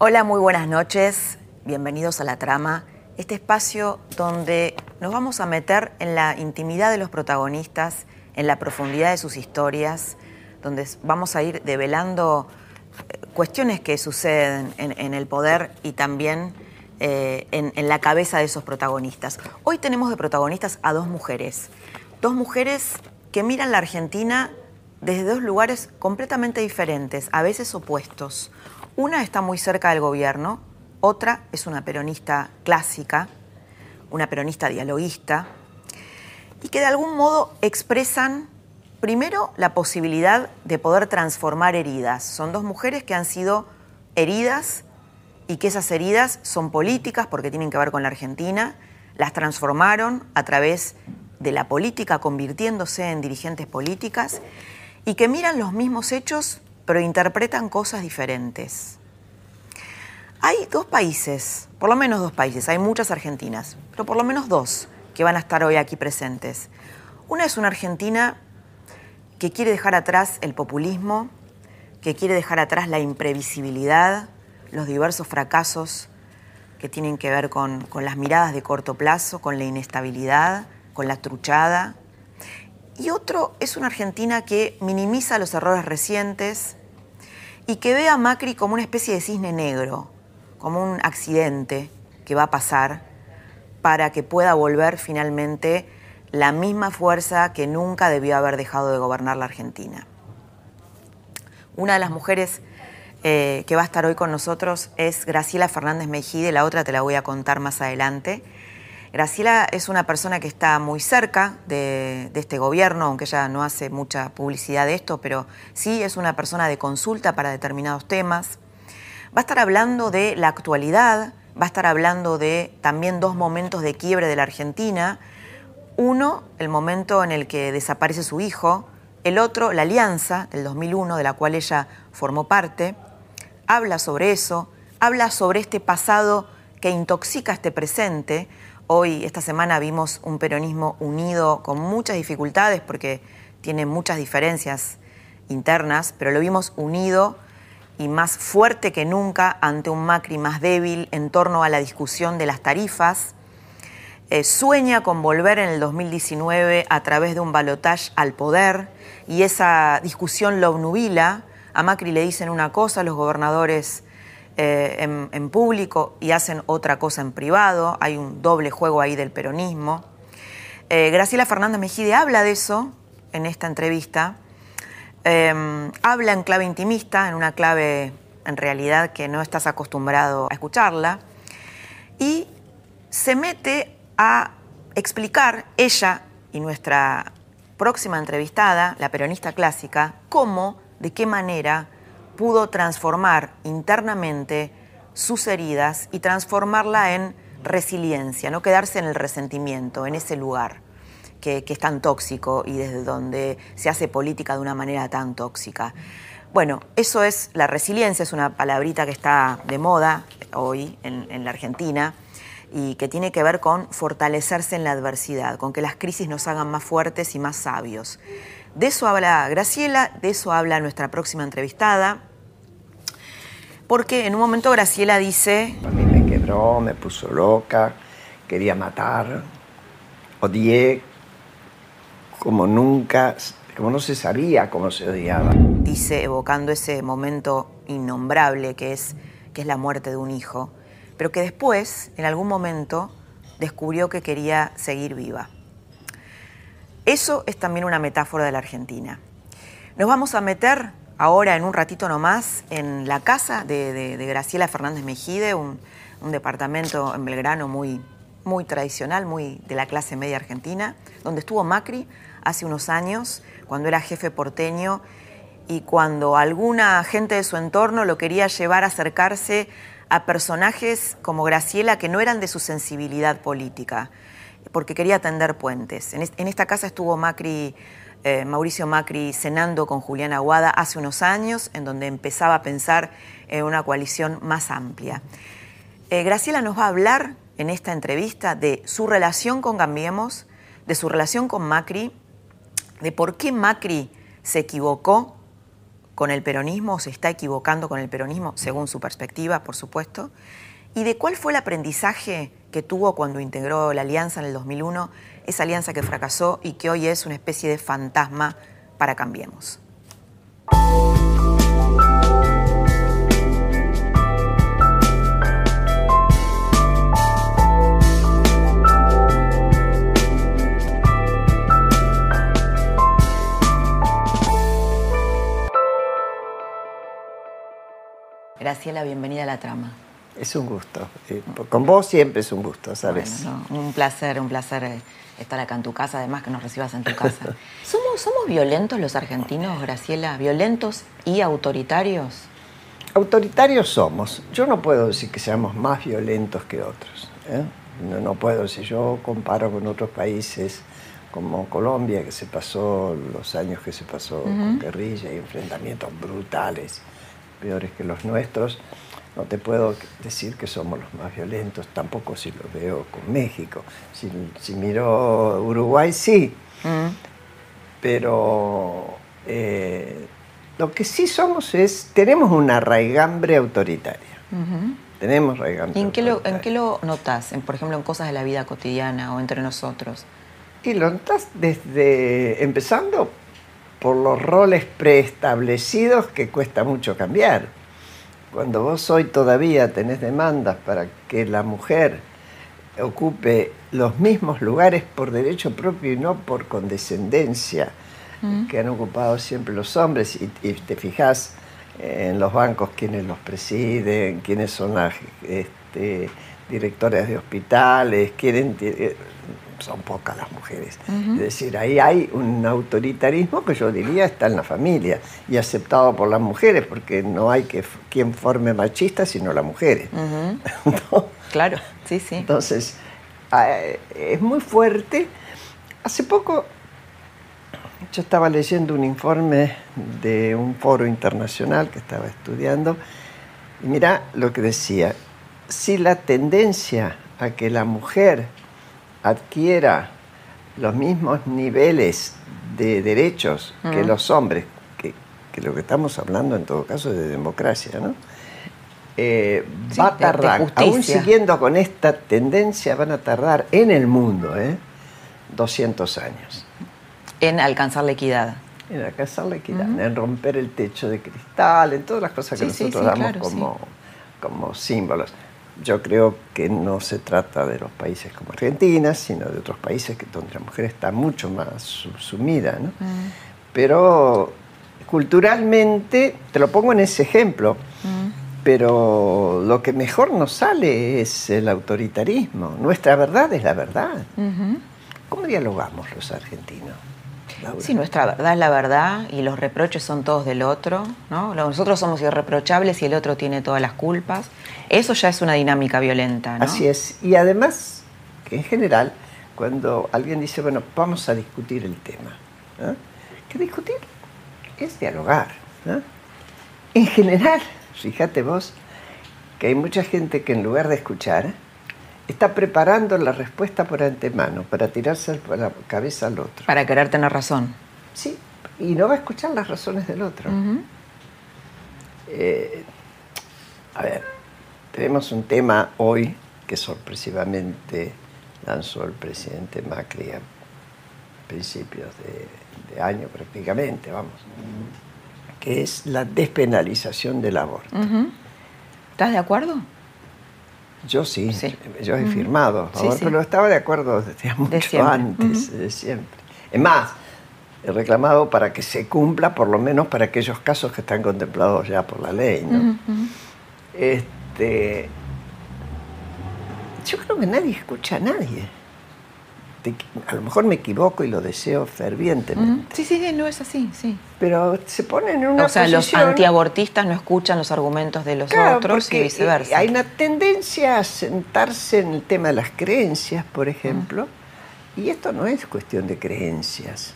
Hola, muy buenas noches. Bienvenidos a La Trama, este espacio donde nos vamos a meter en la intimidad de los protagonistas, en la profundidad de sus historias, donde vamos a ir develando eh, cuestiones que suceden en, el poder y también eh, en, en la cabeza de esos protagonistas. Hoy tenemos de protagonistas a dos mujeres, dos mujeres que miran la Argentina desde dos lugares completamente diferentes, a veces opuestos. Una está muy cerca del gobierno, otra es una peronista clásica, una peronista dialoguista, y que de algún modo expresan primero la posibilidad de poder transformar heridas. Son dos mujeres que han sido heridas y que esas heridas son políticas porque tienen que ver con la Argentina, las transformaron a través de la política convirtiéndose en dirigentes políticas y que miran los mismos hechos pero interpretan cosas diferentes. Hay dos países, por lo menos dos países, hay muchas argentinas, pero por lo menos dos que van a estar hoy aquí presentes. Una es una Argentina que quiere dejar atrás el populismo, que quiere dejar atrás la imprevisibilidad, los diversos fracasos que tienen que ver con, con, las miradas de corto plazo, con la inestabilidad, con la truchada. Y otro es una Argentina que minimiza los errores recientes, y que ve a Macri como una especie de cisne negro, como un accidente que va a pasar para que pueda volver finalmente la misma fuerza que nunca debió haber dejado de gobernar la Argentina. Una de las mujeres eh, que va a estar hoy con nosotros es Graciela Fernández Mejide, la otra te la voy a contar más adelante. Graciela es una persona que está muy cerca de, este gobierno, aunque ella no hace mucha publicidad de esto, pero sí es una persona de consulta para determinados temas. Va a estar hablando de la actualidad, va a estar hablando de también dos momentos de quiebre de la Argentina. Uno, el momento en el que desaparece su hijo, el otro, la alianza del 2001, de la cual ella formó parte. Habla sobre eso, habla sobre este pasado que intoxica este presente, Hoy, esta semana, vimos un peronismo unido con muchas dificultades porque tiene muchas diferencias internas, pero lo vimos unido y más fuerte que nunca ante un Macri más débil en torno a la discusión de las tarifas. Eh, sueña con volver en el 2019 a través de un balotaje al poder y esa discusión lo obnubila. A Macri le dicen una cosa, los gobernadores eh, en, público y hacen otra cosa en privado. Hay un doble juego ahí del peronismo. Eh, Graciela Fernández Mejide habla de eso en esta entrevista. Em, habla en clave intimista, en una clave en realidad que no estás acostumbrado a escucharla. Y se mete a explicar ella y nuestra próxima entrevistada, la peronista clásica, cómo, de qué manera pudo transformar internamente sus heridas y transformarla en resiliencia, no quedarse en el resentimiento, en ese lugar que, es tan tóxico y desde donde se hace política de una manera tan tóxica. Bueno, eso es la resiliencia, es una palabrita que está de moda hoy en, en la Argentina y que tiene que ver con fortalecerse en la adversidad, con que las crisis nos hagan más fuertes y más sabios. De eso habla Graciela, de eso habla nuestra próxima entrevistada, porque en un momento Graciela dice... A mí me quebró, me puso loca, quería matar, odié como nunca, como no se sabía cómo se odiaba. Dice, evocando ese momento innombrable que es, que es la muerte de un hijo, pero que después, en algún momento, descubrió que quería seguir viva. Eso es también una metáfora de la Argentina. Nos vamos a meter ahora en un ratito nomás en la casa de, Graciela Fernández Mejide, un, departamento en Belgrano muy, muy tradicional, muy de la clase media argentina, donde estuvo Macri hace unos años, cuando era jefe porteño y cuando alguna gente de su entorno lo quería llevar a acercarse a personajes como Graciela que no eran de su sensibilidad política, porque quería tender puentes. En, esta casa estuvo Macri, eh, Mauricio Macri cenando con Julián Aguada hace unos años, en donde empezaba a pensar en una coalición más amplia. Eh, Graciela nos va a hablar en esta entrevista de su relación con Gambiemos, de su relación con Macri, de por qué Macri se equivocó con el peronismo, se está equivocando con el peronismo, según su perspectiva, por supuesto, y de cuál fue el aprendizaje que tuvo cuando integró la alianza en el 2001, esa alianza que fracasó y que hoy es una especie de fantasma para Cambiemos. Graciela, bienvenida a la trama. Es un gusto. Eh, con vos siempre es un gusto, ¿sabes? un placer, un placer eh, estar acá en tu casa, además que nos recibas en tu casa. ¿Somos, ¿Somos violentos los argentinos, Graciela? ¿Violentos y autoritarios? Autoritarios somos. Yo no puedo decir que seamos más violentos que otros. ¿eh? No, no, puedo, si yo comparo con otros países como Colombia, que se pasó los años que se pasó con guerrilla y enfrentamientos brutales peores que los nuestros. No te puedo decir que somos los más violentos, tampoco si lo veo con México. Si, miro Uruguay, sí. Mm. Pero eh, lo que sí somos es, tenemos una raigambre autoritaria. Tenemos raigambre ¿Y en qué, lo, en qué lo notas? por ejemplo, en cosas de la vida cotidiana o entre nosotros. Y lo notas desde, empezando por los roles preestablecidos que cuesta mucho cambiar. Cuando vos hoy todavía tenés demandas para que la mujer ocupe los mismos lugares por derecho propio y no por condescendencia mm. que han ocupado siempre los hombres, y, te fijas en los bancos quienes los presiden, quiénes son las este, directoras de hospitales, quieren, eh, son pocas las mujeres. Es decir, ahí hay un autoritarismo que yo diría está en la familia y aceptado por las mujeres, porque no hay que quien forme machista sino las mujeres. Claro, sí, sí. Entonces, ah, es muy fuerte. Hace poco yo estaba leyendo un informe de un foro internacional que estaba estudiando y mira lo que decía, si la tendencia a que la mujer adquiera los mismos niveles de derechos que los hombres, que, lo que estamos hablando en todo caso es de democracia, ¿no? Eh, va a tardar, aún siguiendo con esta tendencia, van a tardar en el mundo ¿eh? 200 años. En alcanzar la equidad. En alcanzar la equidad, en romper el techo de cristal, en todas las cosas que nosotros damos como, como símbolos. Yo creo que no se trata de los países como Argentina, sino de otros países que, donde la mujer está mucho más sumida. ¿no? Mm. Pero culturalmente, te lo pongo en ese ejemplo, mm. pero lo que mejor nos sale es el autoritarismo. Nuestra verdad es la verdad. ¿Cómo dialogamos los argentinos? Sí, nuestra verdad es la verdad y los reproches son todos del otro, ¿no? Nosotros somos irreprochables y el otro tiene todas las culpas. Eso ya es una dinámica violenta, ¿no? Así es. Y además, que en general, cuando alguien dice, bueno, vamos a discutir el tema, ¿no? que discutir es dialogar. ¿no? En general, fíjate vos, que hay mucha gente que en lugar de escuchar, está preparando la respuesta por antemano para tirarse la cabeza al otro. Para querer tener razón. Sí, y no va a escuchar las razones del otro. Eh, a ver, tenemos un tema hoy que sorpresivamente lanzó el presidente Macri a principios de, año prácticamente, vamos, que es la despenalización del aborto. ¿Estás de acuerdo? Yo sí, yo he firmado, pero estaba de acuerdo desde mucho antes, de siempre. Es más, he reclamado para que se cumpla, por lo menos para aquellos casos que están contemplados ya por la ley. ¿no? este, Yo creo que nadie escucha a nadie. A lo mejor me equivoco y lo deseo fervientemente. Sí, sí, no es así, sí. Pero se ponen en una O sea, los antiabortistas no escuchan los argumentos de los otros y viceversa. Hay una tendencia a sentarse en el tema de las creencias, por ejemplo, y esto no es cuestión de creencias.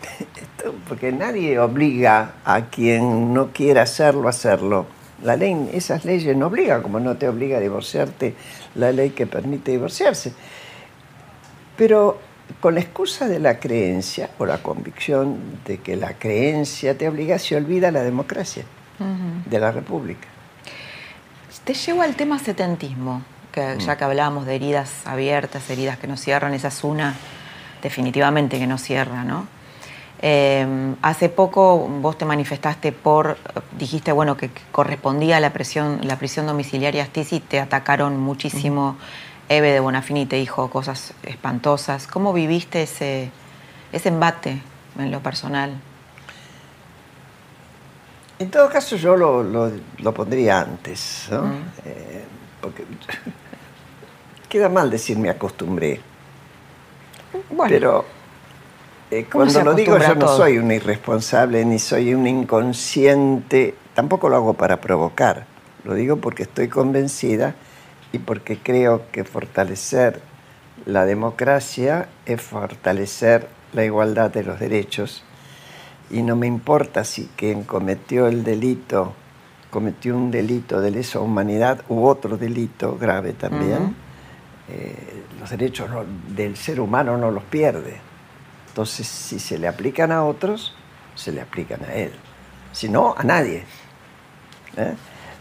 porque nadie obliga a quien no quiera hacerlo a hacerlo. La ley, esas leyes no obligan, como no te obliga a divorciarte la ley que permite divorciarse. Pero con la excusa de la creencia o la convicción de que la creencia te obliga, se olvida la democracia de la República. Te llevo al tema setentismo, que ya que hablábamos de heridas abiertas, heridas que no cierran, esa es una definitivamente que no cierra, ¿no? Em, hace poco vos te manifestaste por, dijiste, bueno, que correspondía a la, presión, la prisión domiciliaria Astiz y te atacaron muchísimo. Eve de Bonafini te dijo cosas espantosas. ¿Cómo viviste ese, ese embate en lo personal? En todo caso yo lo, pondría antes, ¿no? Eh, porque queda mal decir me acostumbré. Bueno. Pero eh, cuando lo digo yo no soy un irresponsable ni soy un inconsciente, tampoco lo hago para provocar, lo digo porque estoy convencida y porque creo que fortalecer la democracia es fortalecer la igualdad de los derechos y no me importa si quien cometió el delito cometió un delito de lesa humanidad u otro delito grave también, eh, los derechos del ser humano no los pierde entonces, si se le aplican a otros, se le aplican a él. Si no, a nadie. ¿eh?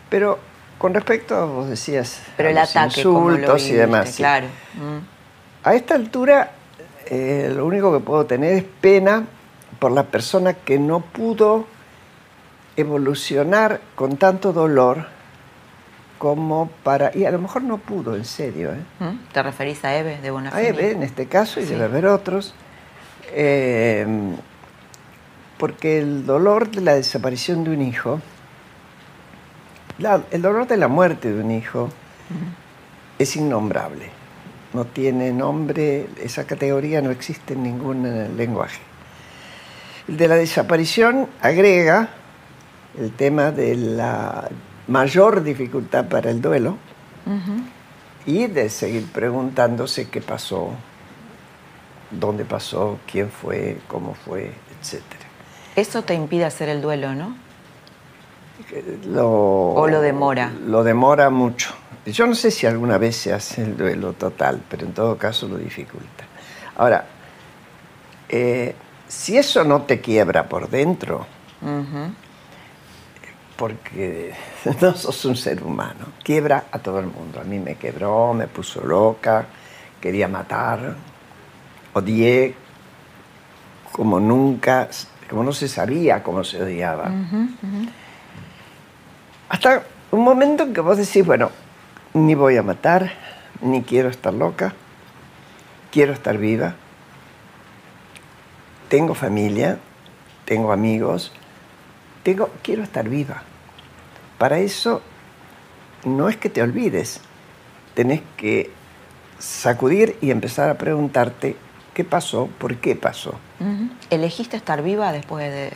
Pero con respecto a, vos decías, Pero el ataque, insultos y demás. Claro. Mm. A esta altura, eh, lo único que puedo tener es pena por la persona que no pudo evolucionar con tanto dolor como para... Y a lo mejor no pudo, en serio. ¿eh? ¿Mm? ¿Te referís a Eve de Bonafini? A Eve, en este caso, y debe haber otros. Eh, porque el dolor de la desaparición de un hijo, el dolor de la muerte de un hijo, es innombrable. No tiene nombre, esa categoría no existe en ningún eh, lenguaje. El de la desaparición agrega el tema de la mayor dificultad para el duelo y de seguir preguntándose qué pasó dónde pasó, quién fue, cómo fue, etc. Eso te impide hacer el duelo, ¿no? Lo, ¿O lo demora? Lo demora mucho. Yo no sé si alguna vez se hace el duelo total, pero en todo caso lo dificulta. Ahora, eh, si eso no te quiebra por dentro, porque no sos un ser humano, quiebra a todo el mundo. A mí me quebró, me puso loca, quería matar, odié como nunca, como no se sabía cómo se odiaba. Hasta un momento en que vos decís, bueno, ni voy a matar, ni quiero estar loca, quiero estar viva, tengo familia, tengo amigos, tengo, quiero estar viva. Para eso no es que te olvides, tenés que sacudir y empezar a preguntarte ¿Qué pasó? ¿Por qué pasó? ¿Elegiste estar viva después de,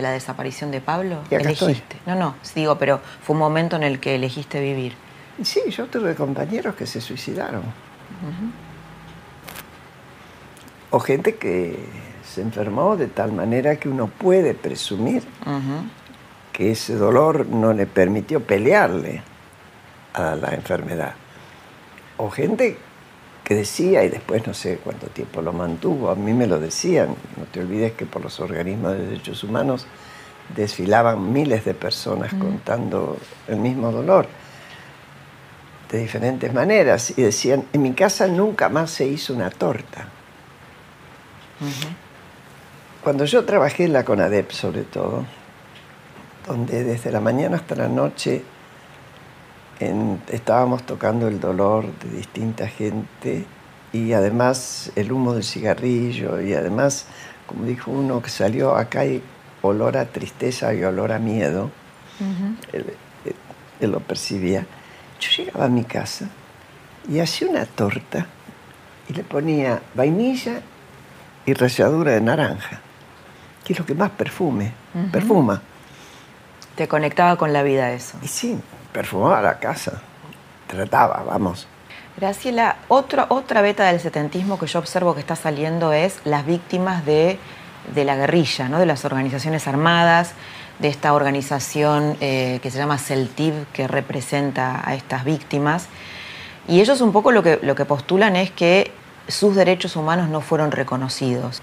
la desaparición de Pablo? Y ¿Elegiste? No, no, digo, pero fue un momento en el que elegiste vivir. Sí, yo tuve compañeros que se suicidaron. O gente que se enfermó de tal manera que uno puede presumir que ese dolor no le permitió pelearle a la enfermedad. O gente que decía, y después no sé cuánto tiempo lo mantuvo, a mí me lo decían, no te olvides que por los organismos de derechos humanos desfilaban miles de personas contando el mismo dolor, de diferentes maneras, y decían, en mi casa nunca más se hizo una torta. Cuando yo trabajé en la CONADEP sobre todo, donde desde la mañana hasta la noche estábamos tocando el dolor de distinta gente y además el humo del cigarrillo y además, como dijo uno que salió, acá hay olor a tristeza y olor a miedo. él, lo percibía. Yo llegaba a mi casa y hacía una torta y le ponía vainilla y ralladura de naranja, que es lo que más perfume, perfuma. Te conectaba con la vida eso. Y sí, perfumaba la casa, trataba, vamos. Graciela, otra, beta del setentismo que yo observo que está saliendo es las víctimas de, la guerrilla, ¿no? de las organizaciones armadas, de esta organización eh, que se llama CELTIV, que representa a estas víctimas. Y ellos un poco lo que, lo que postulan es que sus derechos humanos no fueron reconocidos.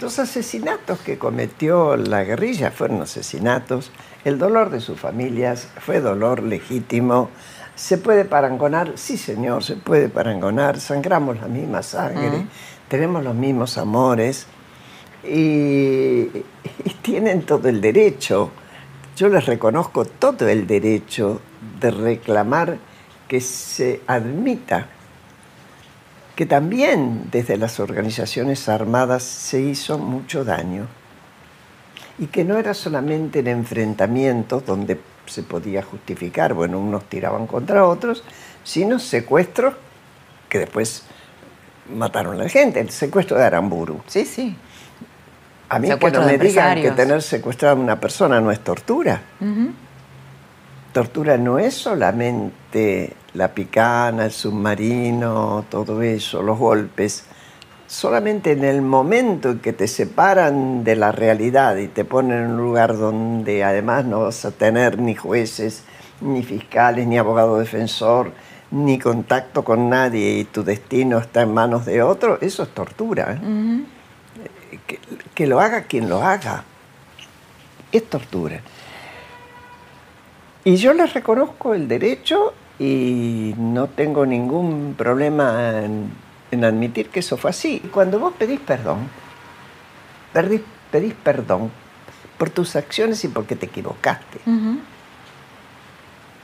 Los asesinatos que cometió la guerrilla fueron asesinatos. El dolor de sus familias fue dolor legítimo. ¿Se puede parangonar? Sí, señor, se puede parangonar. Sangramos la misma sangre, tenemos los mismos amores y, y tienen todo el derecho. Yo les reconozco todo el derecho de reclamar que se admita que también desde las organizaciones armadas se hizo mucho daño y que no era solamente en enfrentamientos donde se podía justificar, bueno, unos tiraban contra otros, sino secuestros que después mataron a la gente, el secuestro de Aramburu. Sí, sí. A mí que no me digan que tener secuestrada a una persona no es tortura. Tortura no es solamente la picana, el submarino, todo eso, los golpes. Solamente en el momento en que te separan de la realidad y te ponen en un lugar donde además no vas a tener ni jueces, ni fiscales, ni abogado defensor, ni contacto con nadie y tu destino está en manos de otro, eso es tortura. ¿eh? que lo haga quien lo haga. Es tortura. Y yo les reconozco el derecho y no tengo ningún problema en, admitir que eso fue así. Cuando vos pedís perdón, pedís, perdón por tus acciones y porque te equivocaste.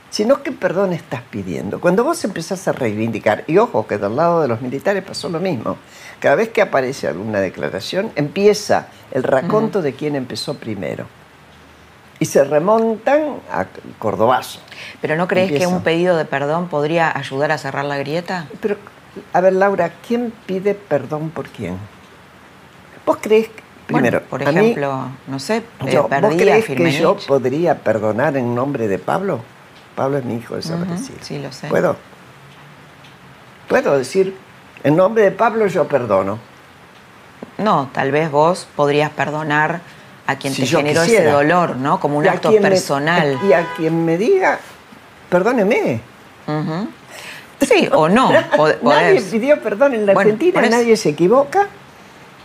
Sino que perdón estás pidiendo. Cuando vos empezás a reivindicar, y ojo que del lado de los militares pasó lo mismo, cada vez que aparece alguna declaración empieza el raconto de quién empezó primero y se remontan a Cordobazo. ¿Pero no crees que un pedido de perdón podría ayudar a cerrar la grieta? Pero, a ver, Laura, ¿quién pide perdón por quién? ¿Vos crees que, primero, por ejemplo, no sé, eh, yo, ¿vos crees que yo podría perdonar en nombre de Pablo? Pablo es mi hijo desaparecido. sí, lo sé. ¿Puedo? ¿Puedo decir, en nombre de Pablo yo perdono? No, tal vez vos podrías perdonar a quien te generó ese dolor, ¿no? Como un acto personal. y a quien me diga, perdóneme. Sí, o no. nadie pidió perdón en la Argentina, nadie se equivoca,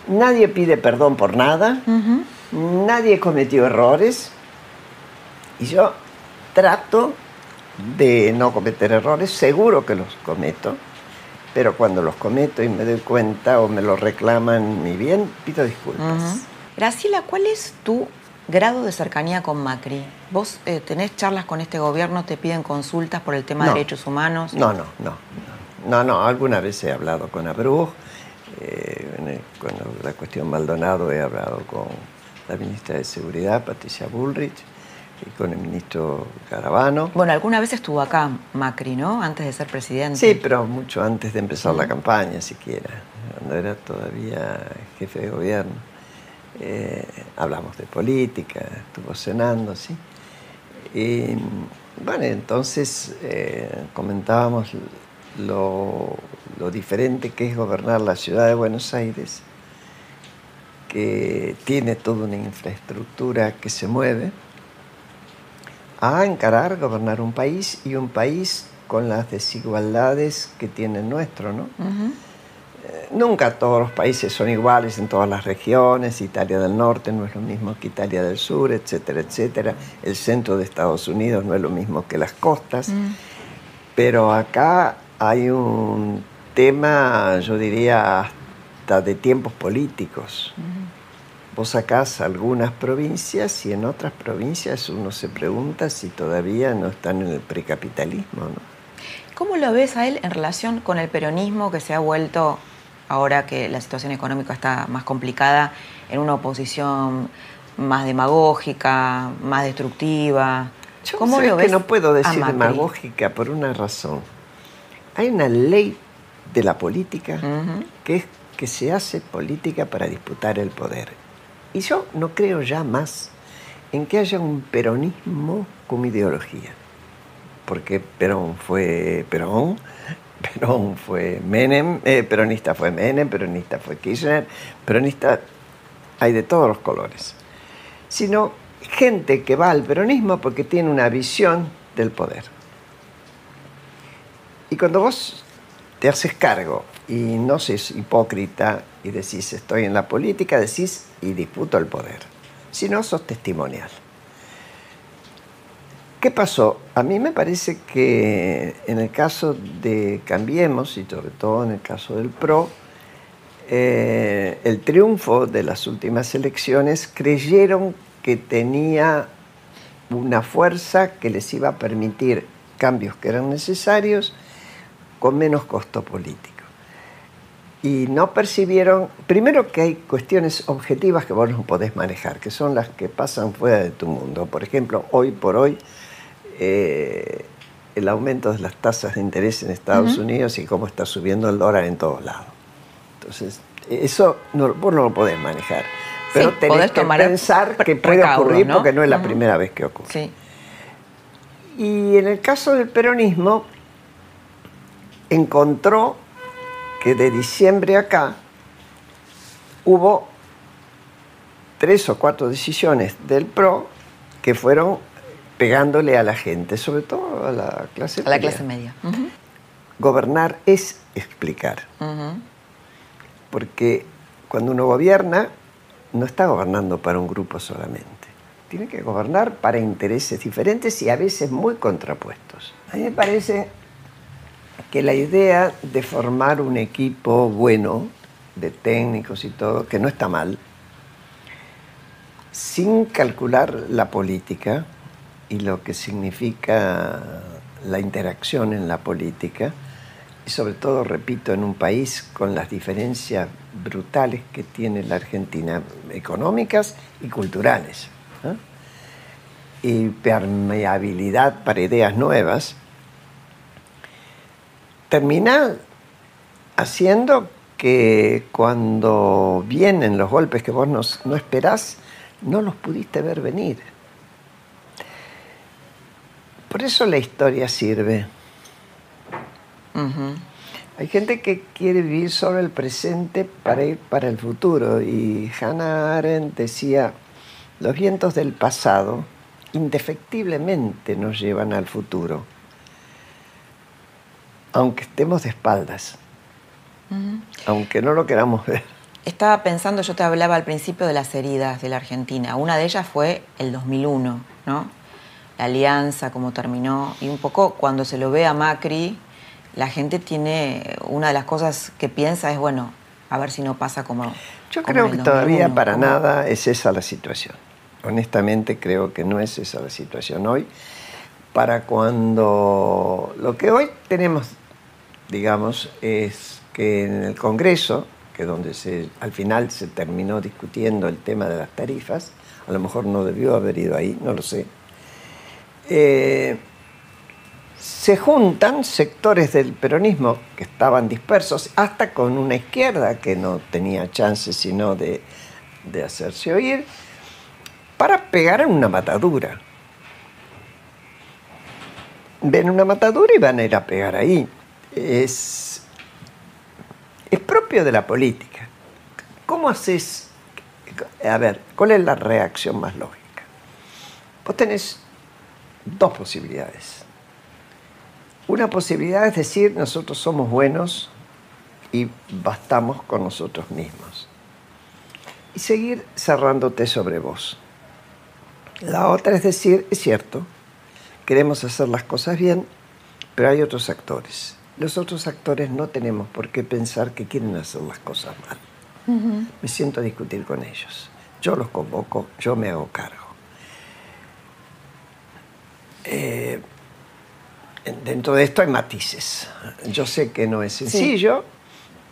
nadie pide perdón por nada, nadie cometió errores. Y yo trato de no cometer errores, seguro que los cometo, pero cuando los cometo y me doy cuenta o me lo reclaman mi bien, pido disculpas. Graciela, ¿cuál es tu grado de cercanía con Macri? ¿Vos eh, tenés charlas con este gobierno, te piden consultas por el tema de derechos humanos? No, no, no. No, no, alguna vez he hablado con Abruz, eh, con la cuestión Maldonado he hablado con la ministra de Seguridad, Patricia Bullrich, y con el ministro Caravano. Bueno, alguna vez estuvo acá Macri, ¿no? Antes de ser presidente. Sí, pero mucho antes de empezar la campaña, siquiera, cuando era todavía jefe de gobierno. Eh, hablamos de política, estuvo cenando, ¿sí? Y bueno, entonces eh, comentábamos lo, diferente que es gobernar la ciudad de Buenos Aires, que tiene toda una infraestructura que se mueve, a encarar gobernar un país y un país con las desigualdades que tiene nuestro, ¿no? Nunca todos los países son iguales en todas las regiones. Italia del Norte no es lo mismo que Italia del Sur, etcétera, etcétera. El centro de Estados Unidos no es lo mismo que las costas. Mm. Pero acá hay un tema, yo diría, hasta de tiempos políticos. Vos sacás algunas provincias y en otras provincias uno se pregunta si todavía no están en el precapitalismo. ¿no? ¿Cómo lo ves a él en relación con el peronismo que se ha vuelto ahora que la situación económica está más complicada, en una oposición más demagógica, más destructiva. ¿Cómo lo ves? Que no puedo decir demagógica por una razón. hay una ley de la política que es que se hace política para disputar el poder. Y yo no creo ya más en que haya un peronismo como ideología. Porque Perón fue Perón, Perón fue Menem, eh, peronista fue Menem, peronista fue Kirchner, peronista hay de todos los colores. Sino gente que va al peronismo porque tiene una visión del poder. Y cuando vos te haces cargo y no sos hipócrita y decís estoy en la política, decís y disputo el poder. Si no, sos testimonial. ¿Qué pasó? A mí me parece que en el caso de Cambiemos y sobre todo en el caso del PRO, eh, el triunfo de las últimas elecciones creyeron que tenía una fuerza que les iba a permitir cambios que eran necesarios con menos costo político. Y no percibieron, primero que hay cuestiones objetivas que vos no podés manejar, que son las que pasan fuera de tu mundo. Por ejemplo, hoy por hoy, eh, el aumento de las tasas de interés en Estados Unidos y cómo está subiendo el dólar en todos lados. Entonces, eso no, vos no lo podés manejar. Pero tenés que pensar que puede ocurrir porque no es la primera vez que ocurre. Y en el caso del peronismo, encontró que de diciembre acá hubo tres o cuatro decisiones del PRO que fueron pegándole a la gente, sobre todo a la clase media. A la clase media. Gobernar es explicar. Porque cuando uno gobierna, no está gobernando para un grupo solamente. Tiene que gobernar para intereses diferentes y a veces muy contrapuestos. A mí me parece que la idea de formar un equipo bueno, de técnicos y todo, que no está mal, sin calcular la política y lo que significa la interacción en la política, y sobre todo, repito, en un país con las diferencias brutales que tiene la Argentina, económicas y culturales, y permeabilidad para ideas nuevas, termina haciendo que cuando vienen los golpes que vos no, esperás, no los pudiste ver venir. Por eso la historia sirve. Hay gente que quiere vivir solo el presente para ir para el futuro. Y Hannah Arendt decía, los vientos del pasado indefectiblemente nos llevan al futuro aunque estemos de espaldas, aunque no lo queramos ver. Estaba pensando, yo te hablaba al principio de las heridas de la Argentina. Una de ellas fue el 2001, ¿no? La alianza, cómo terminó. Y un poco cuando se lo ve a Macri, la gente tiene, una de las cosas que piensa es, bueno, a ver si no pasa como... Yo creo que todavía para nada es esa la situación. Honestamente creo que no es esa la situación hoy. Para cuando lo que hoy tenemos digamos, es que en el Congreso, que donde se, al final se terminó discutiendo el tema de las tarifas, a lo mejor no debió haber ido ahí, no lo sé, eh, se juntan sectores del peronismo que estaban dispersos, hasta con una izquierda que no tenía chance sino de, de hacerse oír, para pegar en una matadura. Ven una matadura y van a ir a pegar ahí es, es propio de la política. ¿Cómo haces? A ver, ¿cuál es la reacción más lógica? Vos tenés dos posibilidades. Una posibilidad es decir, nosotros somos buenos y bastamos con nosotros mismos. Y seguir cerrándote sobre vos. La otra es decir, es cierto, queremos hacer las cosas bien, pero hay otros actores. Los otros actores no tenemos por qué pensar que quieren hacer las cosas mal. Me siento a discutir con ellos. Yo los convoco, yo me hago cargo. Eh, dentro de esto hay matices. Yo sé que no es sencillo,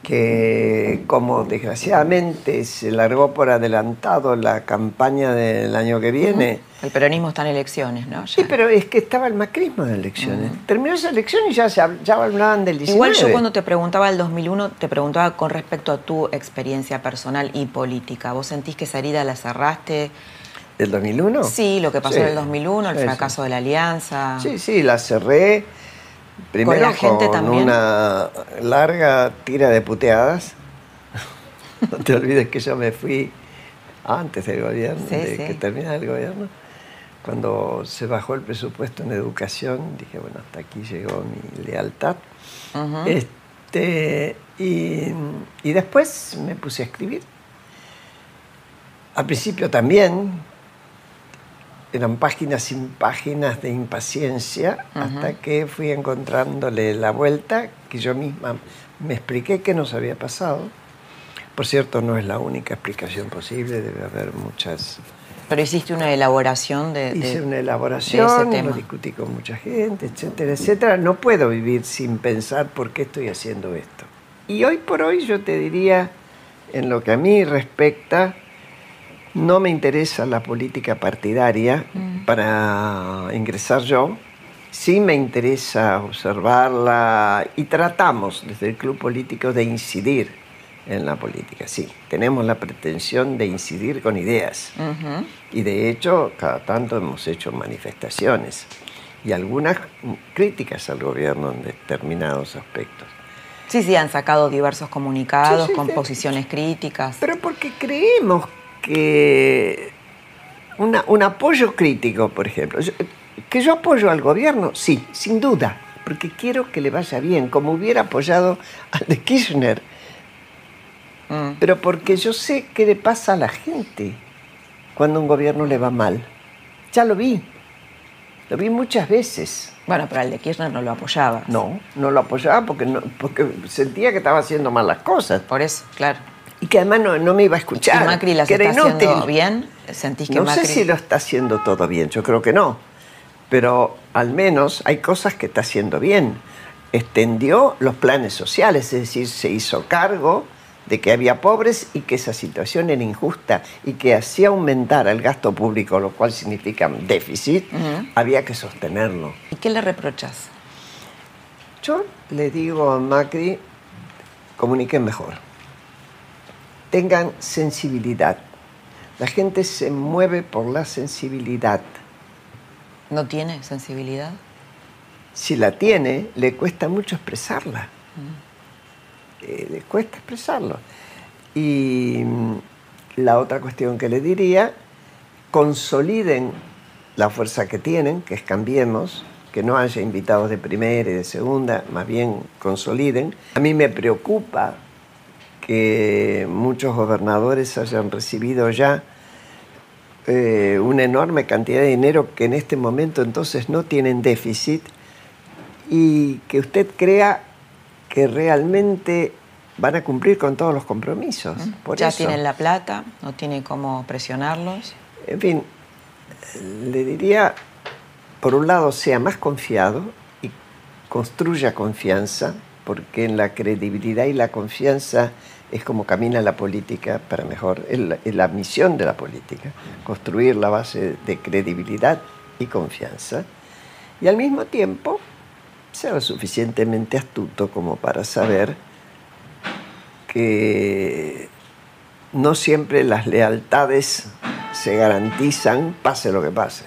que como desgraciadamente se largó por adelantado la campaña del año que viene. El peronismo está en elecciones, ¿no? Sí, pero es que estaba el macrismo en elecciones. Terminó esa elección y ya, se, ya hablaban del 19. Igual yo cuando te preguntaba el 2001, te preguntaba con respecto a tu experiencia personal y política. ¿Vos sentís que esa herida la cerraste? ¿Del 2001? Sí, lo que pasó en el 2001, el fracaso de la alianza. Sí, sí, la cerré Primero con, la gente también? una larga tira de puteadas. no te olvides que yo me fui antes del gobierno, de que terminara el gobierno. Cuando se bajó el presupuesto en educación, dije, bueno, hasta aquí llegó mi lealtad. este, y, y después me puse a escribir. Al principio también, eran páginas sin páginas de impaciencia hasta que fui encontrándole la vuelta, que yo misma me expliqué qué nos había pasado. Por cierto, no es la única explicación posible, debe haber muchas. Pero hiciste una elaboración de. Hice una elaboración, lo discutí con mucha gente, etcétera, etcétera. No puedo vivir sin pensar por qué estoy haciendo esto. Y hoy por hoy yo te diría, en lo que a mí respecta, no me interesa la política partidaria mm. para ingresar yo. Sí me interesa observarla y tratamos desde el club político de incidir en la política. Sí, tenemos la pretensión de incidir con ideas. Y de hecho, cada tanto hemos hecho manifestaciones y algunas críticas al gobierno en determinados aspectos. Sí, sí, han sacado diversos comunicados con posiciones críticas. Pero porque creemos que un apoyo crítico, por ejemplo. que yo apoyo al gobierno, sí, sin duda, porque quiero que le vaya bien, como hubiera apoyado al de Kirchner. Mm. Pero porque yo sé qué le pasa a la gente cuando un gobierno le va mal. Ya lo vi. Lo vi muchas veces. Bueno, pero al de Kirchner no lo apoyaba. No, no lo apoyaba porque, no, porque sentía que estaba haciendo mal las cosas. Por eso, claro y que además no, me iba a escuchar. ¿Y Macri las está haciendo bien? ¿Sentís que no sé si lo está haciendo todo bien, yo creo que no. Pero al menos hay cosas que está haciendo bien. Extendió los planes sociales, es decir, se hizo cargo de que había pobres y que esa situación era injusta y que hacía aumentar el gasto público, lo cual significa déficit, había que sostenerlo. ¿Y qué le reprochas? Yo le digo a Macri, comuniquen mejor tengan sensibilidad. La gente se mueve por la sensibilidad. ¿No tiene sensibilidad? Si la tiene, le cuesta mucho expresarla. Eh, le cuesta expresarlo. Y mm, la otra cuestión que le diría, consoliden la fuerza que tienen, que es Cambiemos, que no haya invitados de primera y de segunda, más bien consoliden. A mí me preocupa que muchos gobernadores hayan recibido ya eh, una enorme cantidad de dinero que en este momento entonces no tienen déficit y que usted crea que realmente van a cumplir con todos los compromisos. ya tienen la plata, no tiene cómo presionarlos. En fin, le diría, por un lado, sea más confiado y construya confianza, porque en la credibilidad y la confianza es como camina la política para mejor, es la, misión de la política, construir la base de credibilidad y confianza, y al mismo tiempo ser lo suficientemente astuto como para saber que no siempre las lealtades se garantizan, pase lo que pase.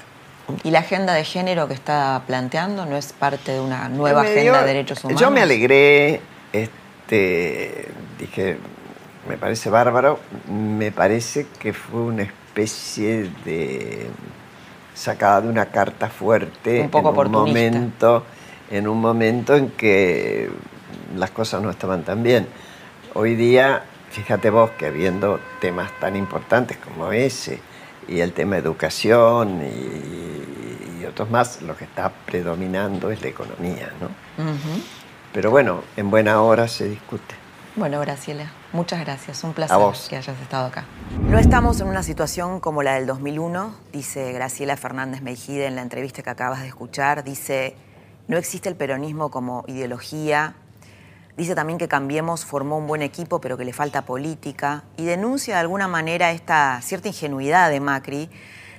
¿Y la agenda de género que está planteando no es parte de una nueva agenda de derechos humanos? Yo me alegré, este, dije, me parece bárbaro, me parece que fue una especie de sacada de una carta fuerte un poco en un momento en un momento en que las cosas no estaban tan bien. Hoy día, fíjate vos que habiendo temas tan importantes como ese y el tema educación y, otros más, lo que está predominando es la economía, ¿no? Pero bueno, en buena hora se discute. Bueno, Graciela, muchas gracias. Un placer que hayas estado acá. No estamos en una situación como la del 2001, dice Graciela Fernández Mejide en la entrevista que acabas de escuchar. Dice, no existe el peronismo como ideología, Dice también que Cambiemos formó un buen equipo, pero que le falta política. Y denuncia de alguna manera esta cierta ingenuidad de Macri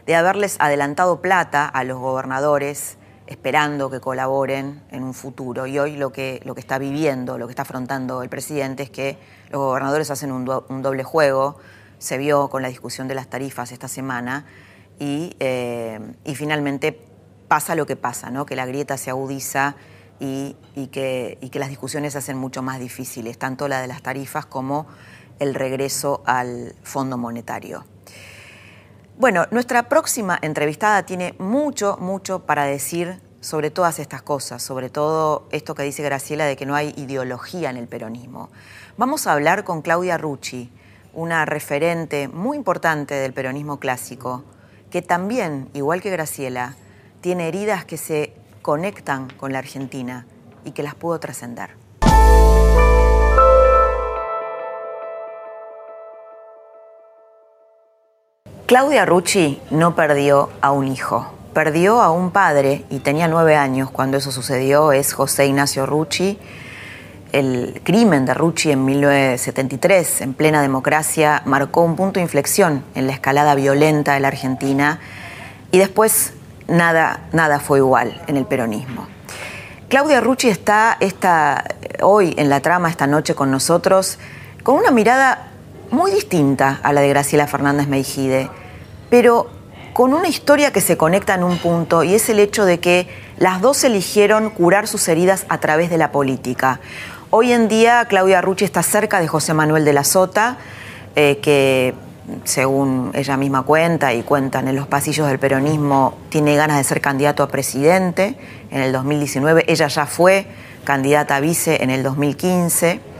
de haberles adelantado plata a los gobernadores esperando que colaboren en un futuro. Y hoy lo que, lo que está viviendo, lo que está afrontando el presidente es que los gobernadores hacen un, doble juego. Se vio con la discusión de las tarifas esta semana y, eh, y finalmente pasa lo que pasa, ¿no? que la grieta se agudiza y, que, y que las discusiones se hacen mucho más difíciles, tanto la de las tarifas como el regreso al Fondo Monetario. Bueno, nuestra próxima entrevistada tiene mucho, mucho para decir sobre todas estas cosas, sobre todo esto que dice Graciela de que no hay ideología en el peronismo. Vamos a hablar con Claudia Rucci, una referente muy importante del peronismo clásico, que también, igual que Graciela, tiene heridas que se conectan con la Argentina y que las pudo trascender. Claudia Rucci no perdió a un hijo, perdió a un padre y tenía nueve años cuando eso sucedió, es José Ignacio Rucci. El crimen de Rucci en 1973, en plena democracia, marcó un punto de inflexión en la escalada violenta de la Argentina y después nada, nada fue igual en el peronismo. Claudia Rucci está esta, hoy en la trama, esta noche con nosotros, con una mirada muy distinta a la de Graciela Fernández Meijide pero con una historia que se conecta en un punto y es el hecho de que las dos eligieron curar sus heridas a través de la política. Hoy en día Claudia Rucci está cerca de José Manuel de la Sota, eh, que según ella misma cuenta y cuentan en los pasillos del peronismo, tiene ganas de ser candidato a presidente en el 2019. Ella ya fue candidata a vice en el 2015.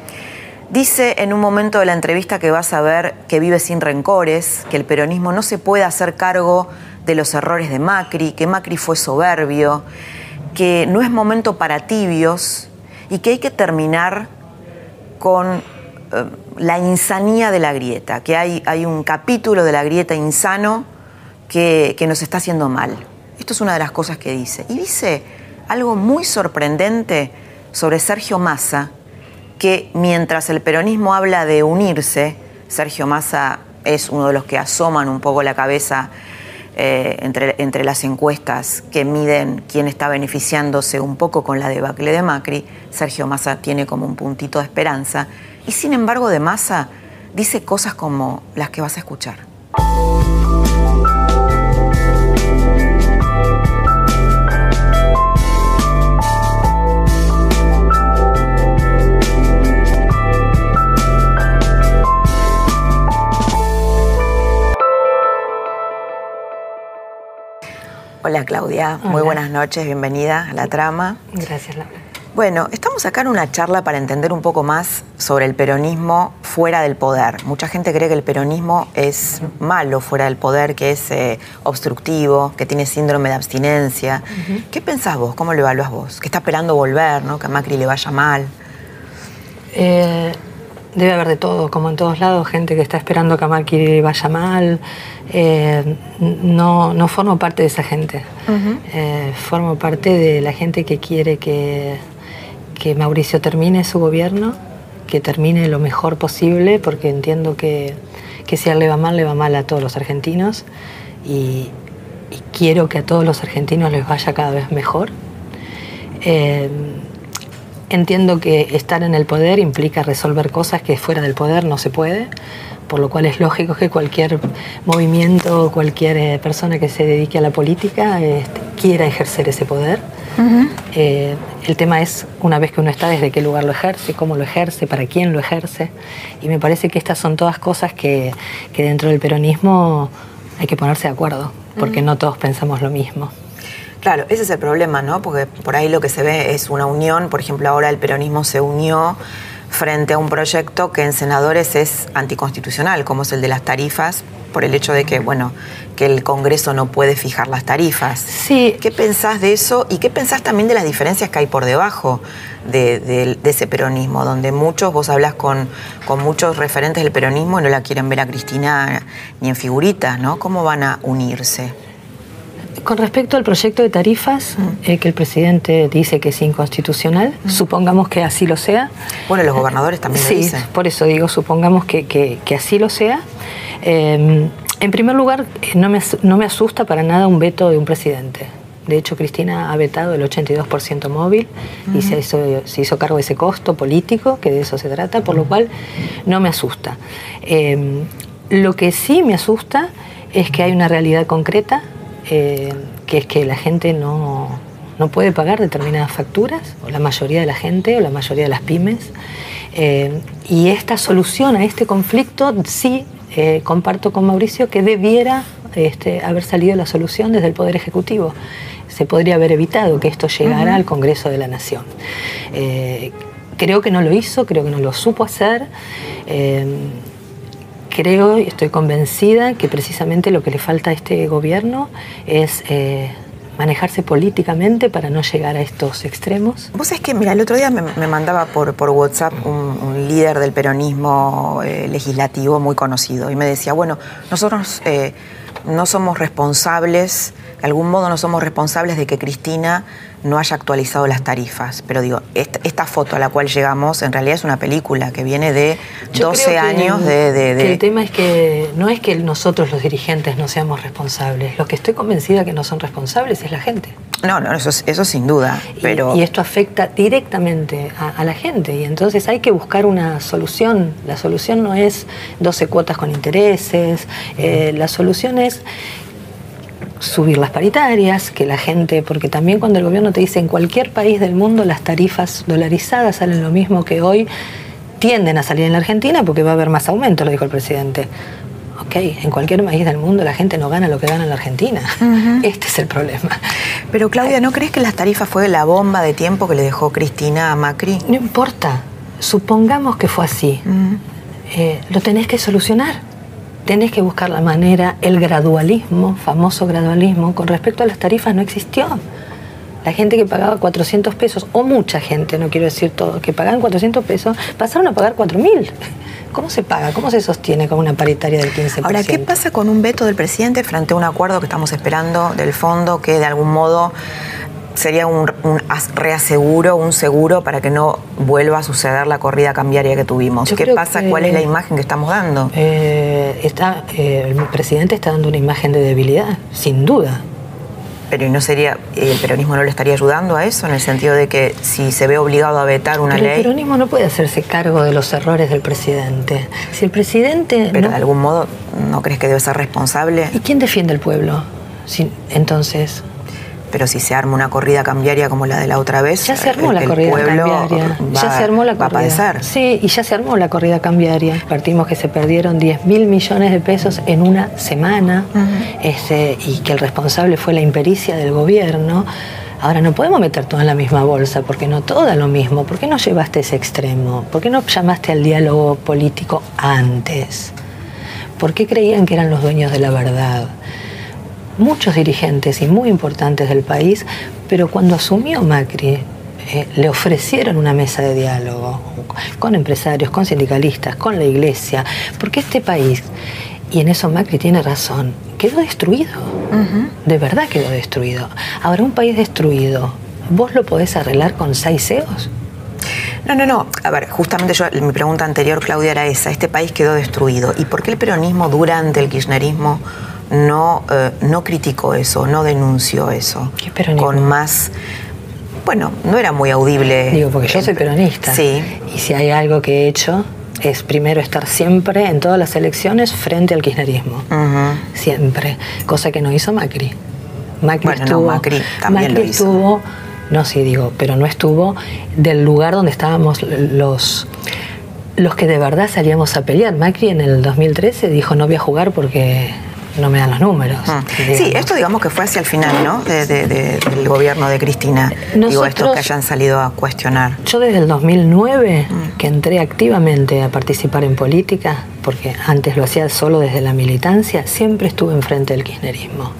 Dice en un momento de la entrevista que vas a ver que vive sin rencores, que el peronismo no se puede hacer cargo de los errores de Macri, que Macri fue soberbio, que no es momento para tibios y que hay que terminar con eh, la insanía de la grieta, que hay, hay, un capítulo de la grieta insano que, que nos está haciendo mal. Esto es una de las cosas que dice. Y dice algo muy sorprendente sobre Sergio Massa, que mientras el peronismo habla de unirse, Sergio Massa es uno de los que asoman un poco la cabeza eh, entre, entre, las encuestas que miden quién está beneficiándose un poco con la debacle de Macri, Sergio Massa tiene como un puntito de esperanza. Y sin embargo de Massa dice cosas como las que vas a escuchar. Hola Claudia, muy buenas noches, bienvenida a la trama. Gracias Laura. Bueno, estamos acá en una charla para entender un poco más sobre el peronismo fuera del poder. Mucha gente cree que el peronismo es malo fuera del poder, que es eh, obstructivo, que tiene síndrome de abstinencia. ¿Qué pensás vos? ¿Cómo lo evalúas vos? Que está esperando volver, ¿no? que a Macri le vaya mal. Eh, debe haber de todo, como en todos lados, gente que está esperando que a vaya mal. Eh, no, no formo parte de esa gente. Eh, formo parte de la gente que quiere que, que Mauricio termine su gobierno, que termine lo mejor posible, porque entiendo que, que si a él le va mal, le va mal a todos los argentinos. Y, quiero que a todos los argentinos les vaya cada vez mejor. Eh, Entiendo que estar en el poder implica resolver cosas que fuera del poder no se puede, por lo cual es lógico que cualquier movimiento, cualquier eh, persona que se dedique a la política este, quiera ejercer ese poder. Eh, el tema es, una vez que uno está, desde qué lugar lo ejerce, cómo lo ejerce, para quién lo ejerce. Y me parece que estas son todas cosas que, dentro del peronismo hay que ponerse de acuerdo, porque no todos pensamos lo mismo. Claro, ese es el problema, ¿no? Porque por ahí lo que se ve es una unión, por ejemplo, ahora el peronismo se unió frente a un proyecto que en senadores es anticonstitucional, como es el de las tarifas, por el hecho de que, bueno, que el Congreso no puede fijar las tarifas. Sí. ¿Qué pensás de eso? Y qué pensás también de las diferencias que hay por debajo de, ese peronismo, donde muchos, vos hablas con, con muchos referentes del peronismo y no la quieren ver a Cristina ni en figuritas, ¿no? ¿Cómo van a unirse? Con respecto al proyecto de tarifas, eh, que el presidente dice que es inconstitucional, supongamos que así lo sea. Bueno, los gobernadores también sí, lo dicen. por eso digo, supongamos que, que, así lo sea. Eh, en primer lugar, no me, no me asusta para nada un veto de un presidente. De hecho, Cristina ha vetado el 82% móvil y se hizo, se hizo, cargo de ese costo político, que de eso se trata, por lo cual no me asusta. Eh, lo que sí me asusta es que hay una realidad concreta, eh, que es que la gente no, no, puede pagar determinadas facturas, o la mayoría de la gente, o la mayoría de las pymes. Eh, y esta solución a este conflicto sí comparto con Mauricio que debiera este, haber salido la solución desde el Poder Ejecutivo se podría haber evitado que esto llegara al Congreso de la Nación. Eh, creo que no lo hizo, creo que no lo supo hacer. Eh, creo y estoy convencida que precisamente lo que le falta a este gobierno es eh, manejarse políticamente para no llegar a estos extremos. Vos es que, mira, el otro día me, mandaba por, por WhatsApp un, líder del peronismo legislativo muy conocido y me decía, bueno, nosotros no somos responsables de algún modo no somos responsables de que Cristina no haya actualizado las tarifas. Pero digo, esta, foto a la cual llegamos en realidad es una película que viene de 12 años de, el tema es que no es que nosotros los dirigentes no seamos responsables. Lo que estoy convencida que no son responsables es la gente. No, no, eso, eso sin duda. Pero... Y, esto afecta directamente a, la gente. Y entonces hay que buscar una solución. La solución no es 12 cuotas con intereses. Eh, la solución es subir las paritarias, que la gente, porque también cuando el gobierno te dice en cualquier país del mundo las tarifas dolarizadas salen lo mismo que hoy, tienden a salir en la Argentina porque va a haber más aumento, lo dijo el presidente. Ok, en cualquier país del mundo la gente no gana lo que gana en la Argentina. Este es el problema. Pero Claudia, ¿no crees que las tarifas fue la bomba de tiempo que le dejó Cristina a Macri? No importa. Supongamos que fue así. Eh, lo tenés que solucionar tenés que buscar la manera, el gradualismo, famoso gradualismo, con respecto a las tarifas no existió. La gente que pagaba 400 pesos, o mucha gente, no quiero decir todo, que pagaban 400 pesos, pasaron a pagar 4.000. ¿Cómo se paga? ¿Cómo se sostiene con una paritaria del 15%? Ahora, ¿qué pasa con un veto del presidente frente a un acuerdo que estamos esperando del fondo que de algún modo sería un, reaseguro, un seguro para que no vuelva a suceder la corrida cambiaria que tuvimos. ¿Qué pasa? ¿Cuál es la imagen que estamos dando? Eh, está, eh, el presidente está dando una imagen de debilidad, sin duda. Pero no sería, el peronismo no le estaría ayudando a eso, en el sentido de que si se ve obligado a vetar una ley. El peronismo no puede hacerse cargo de los errores del presidente. Si el presidente. Pero de algún modo, ¿no crees que debe ser responsable? ¿Y quién defiende al pueblo? entonces, pero si se arma una corrida cambiaria como la de la otra vez, ya se armó la corrida cambiaria. ya se armó la corrida. Sí, y ya se armó la corrida cambiaria. Partimos que se perdieron 10 mil millones de pesos en una semana este, y que el responsable fue la impericia del gobierno. Ahora no podemos meter todo en la misma bolsa, porque no todo es lo mismo. ¿Por qué no llevaste ese extremo? ¿Por qué no llamaste al diálogo político antes? ¿Por qué creían que eran los dueños de la verdad? Muchos dirigentes y muy importantes del país, pero cuando asumió Macri, eh, le ofrecieron una mesa de diálogo con empresarios, con sindicalistas, con la iglesia, porque este país, y en eso Macri tiene razón, quedó destruido, de verdad quedó destruido. Ahora, un país destruido, ¿vos lo podés arreglar con seis CEOs? No, no, no. A ver, justamente yo, mi pregunta anterior, Claudia, era esa. Este país quedó destruido. ¿Y por qué el peronismo durante el kirchnerismo no, eh, no criticó eso, no denunció eso. ¿Qué con más. Bueno, no era muy audible. Digo, porque yo soy peronista. Sí. Y si hay algo que he hecho es primero estar siempre en todas las elecciones frente al kirchnerismo. Siempre. Cosa que no hizo Macri. Macri estuvo, Macri también lo hizo. estuvo, no sí digo, pero no estuvo del lugar donde estábamos los los que de verdad salíamos a pelear. Macri en el 2013 dijo no voy a jugar porque no me dan los números. Ah. Sí, esto digamos que fue hacia el final, ¿no? del gobierno de Cristina. Digo, esto que hayan salido a cuestionar. Yo desde el 2009, mm. que entré activamente a participar en política, porque antes lo hacía solo desde la militancia, siempre estuve enfrente del kirchnerismo.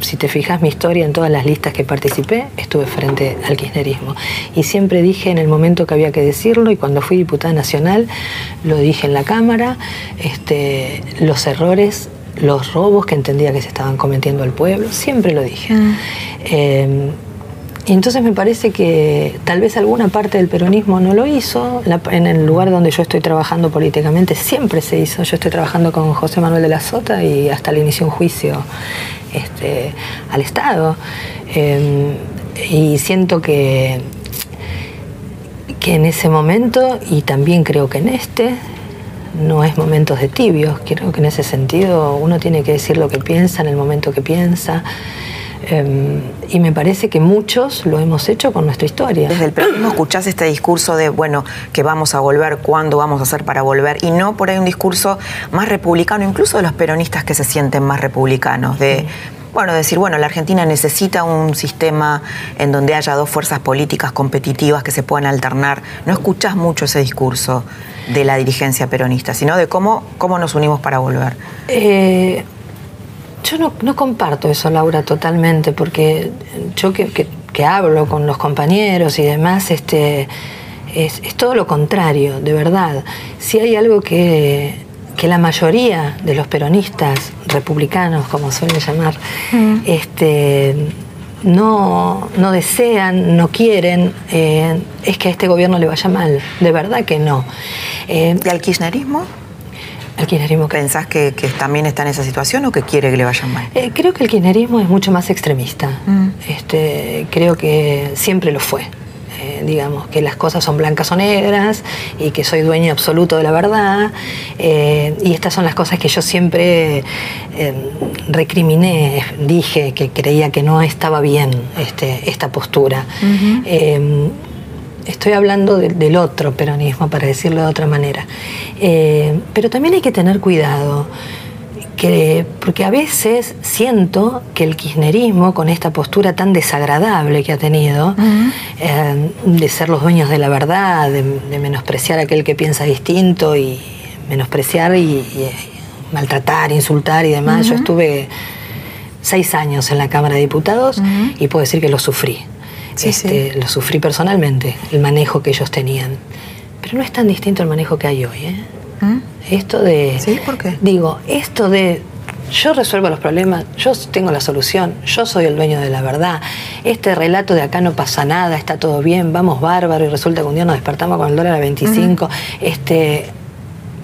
si te fijas mi historia en todas las listas que participé, estuve frente al kirchnerismo. Y siempre dije en el momento que había que decirlo, y cuando fui diputada nacional, lo dije en la Cámara, este, los errores los robos que entendía que se estaban cometiendo al pueblo, siempre lo dije. Mm. Eh, y entonces me parece que tal vez alguna parte del peronismo no lo hizo. en el lugar donde yo estoy trabajando políticamente siempre se hizo. Yo estoy trabajando con José Manuel de la Sota y hasta le inició un juicio este, al Estado. Eh, y siento que, que en ese momento, y también creo que en este, no es momentos de tibios. Creo que en ese sentido uno tiene que decir lo que piensa en el momento que piensa. Em, y me parece que muchos lo hemos hecho con nuestra historia. Desde el peronismo escuchás este discurso de, bueno, que vamos a volver, cuándo vamos a hacer para volver, y no por ahí un discurso más republicano, incluso de los peronistas que se sienten más republicanos, de... Bueno, decir, bueno, la Argentina necesita un sistema en donde haya dos fuerzas políticas competitivas que se puedan alternar. No escuchás mucho ese discurso de la dirigencia peronista, sino de cómo, cómo nos unimos para volver. Eh, yo no, comparto eso, Laura, totalmente, porque yo que, hablo con los compañeros y demás, este, es, todo lo contrario, de verdad. Si hay algo que, que la mayoría de los peronistas republicanos, como suelen llamar, mm. este, no, no, desean, no quieren, eh, es que a este gobierno le vaya mal. De verdad que no. Eh, ¿Y al kirchnerismo? ¿El kirchnerismo ¿Pensás que, también está en esa situación o que quiere que le vaya mal? Eh, creo que el kirchnerismo es mucho más extremista. Mm. Este, creo que siempre lo fue. Eh, digamos, que las cosas son blancas o negras y que soy dueño absoluto de la verdad. Eh, y estas son las cosas que yo siempre recriminé, dije que creía que no estaba bien este, esta postura estoy hablando del otro peronismo, para decirlo de otra manera. Eh, pero también hay que tener cuidado, que, porque a veces siento que el kirchnerismo, con esta postura tan desagradable que ha tenido, eh, de ser los dueños de la verdad, de, menospreciar a aquel que piensa distinto y menospreciar y, maltratar, insultar y demás, yo estuve seis años en la Cámara de Diputados y puedo decir que lo sufrí. Este, lo sufrí personalmente, el manejo que ellos tenían. Pero no es tan distinto el manejo que hay hoy. ¿eh? ¿Mm? Esto de. ¿Sí? ¿Por qué? Digo, esto de. Yo resuelvo los problemas, yo tengo la solución, yo soy el dueño de la verdad. Este relato de acá no pasa nada, está todo bien, vamos bárbaro y resulta que un día nos despertamos con el dólar a 25. Este,